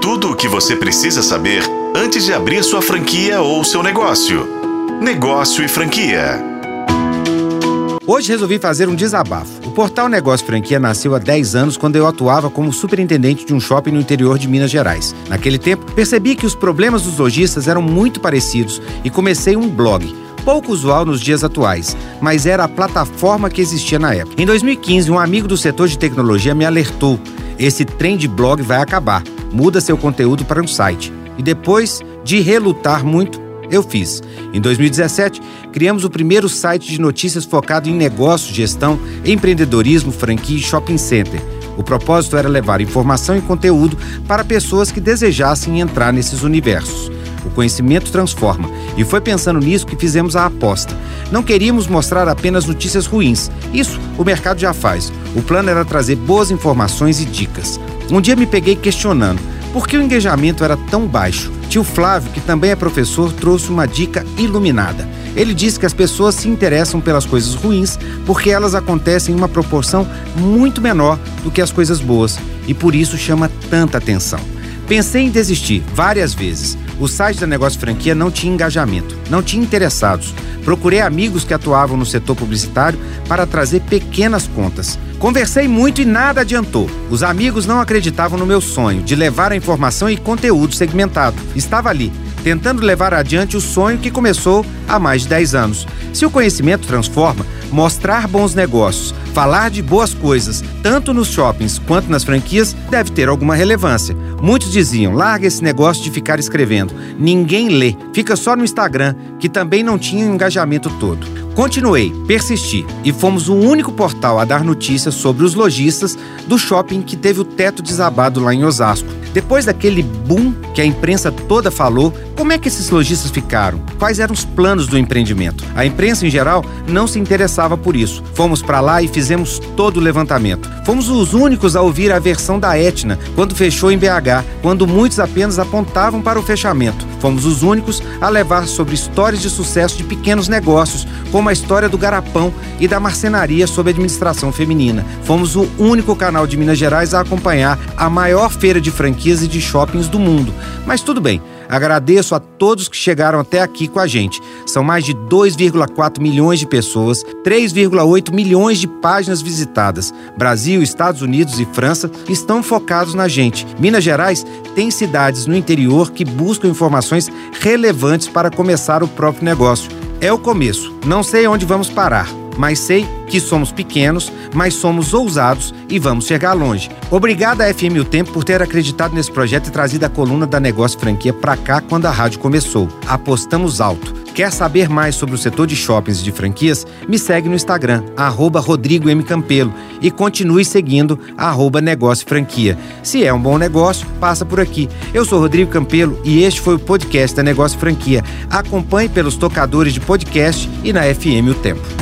Tudo o que você precisa saber antes de abrir sua franquia ou seu negócio. Negócio e franquia. Hoje resolvi fazer um desabafo. O portal Negócio Franquia nasceu há 10 anos quando eu atuava como superintendente de um shopping no interior de Minas Gerais. Naquele tempo, percebi que os problemas dos lojistas eram muito parecidos e comecei um blog pouco usual nos dias atuais, mas era a plataforma que existia na época. Em 2015, um amigo do setor de tecnologia me alertou: esse trem de blog vai acabar, muda seu conteúdo para um site. E depois de relutar muito, eu fiz. Em 2017, criamos o primeiro site de notícias focado em negócio, gestão, empreendedorismo, franquia e shopping center. O propósito era levar informação e conteúdo para pessoas que desejassem entrar nesses universos. O conhecimento transforma, e foi pensando nisso que fizemos a aposta. Não queríamos mostrar apenas notícias ruins, isso o mercado já faz. O plano era trazer boas informações e dicas. Um dia me peguei questionando por que o engajamento era tão baixo. Tio Flávio, que também é professor, trouxe uma dica iluminada. Ele disse que as pessoas se interessam pelas coisas ruins porque elas acontecem em uma proporção muito menor do que as coisas boas e por isso chama tanta atenção. Pensei em desistir várias vezes. O site da Negócio Franquia não tinha engajamento, não tinha interessados. Procurei amigos que atuavam no setor publicitário para trazer pequenas contas. Conversei muito e nada adiantou. Os amigos não acreditavam no meu sonho de levar a informação e conteúdo segmentado. Estava ali, tentando levar adiante o sonho que começou há mais de 10 anos. Se o conhecimento transforma, mostrar bons negócios, falar de boas coisas, tanto nos shoppings quanto nas franquias, deve ter alguma relevância. Muitos diziam: larga esse negócio de ficar escrevendo. Ninguém lê, fica só no Instagram, que também não tinha engajamento todo. Continuei, persisti e fomos o único portal a dar notícias sobre os lojistas do shopping que teve o teto desabado lá em Osasco. Depois daquele boom que a imprensa toda falou, como é que esses lojistas ficaram? Quais eram os planos do empreendimento? A imprensa em geral não se interessava por isso. Fomos para lá e fizemos todo o levantamento. Fomos os únicos a ouvir a versão da Etna quando fechou em BH, quando muitos apenas apontavam para o fechamento. Fomos os únicos a levar sobre histórias de sucesso de pequenos negócios, como a história do garapão e da marcenaria sob administração feminina. Fomos o único canal de Minas Gerais a acompanhar a maior feira de franquias e de shoppings do mundo. Mas tudo bem. Agradeço a todos que chegaram até aqui com a gente. São mais de 2,4 milhões de pessoas, 3,8 milhões de páginas visitadas. Brasil, Estados Unidos e França estão focados na gente. Minas Gerais tem cidades no interior que buscam informações relevantes para começar o próprio negócio. É o começo. Não sei onde vamos parar mas sei que somos pequenos, mas somos ousados e vamos chegar longe. Obrigado à FM O Tempo por ter acreditado nesse projeto e trazido a coluna da Negócio Franquia para cá quando a rádio começou. Apostamos alto. Quer saber mais sobre o setor de shoppings e de franquias? Me segue no Instagram, arroba Rodrigo M. Campelo e continue seguindo arroba Negócio Franquia. Se é um bom negócio, passa por aqui. Eu sou Rodrigo Campelo e este foi o podcast da Negócio Franquia. Acompanhe pelos tocadores de podcast e na FM O Tempo.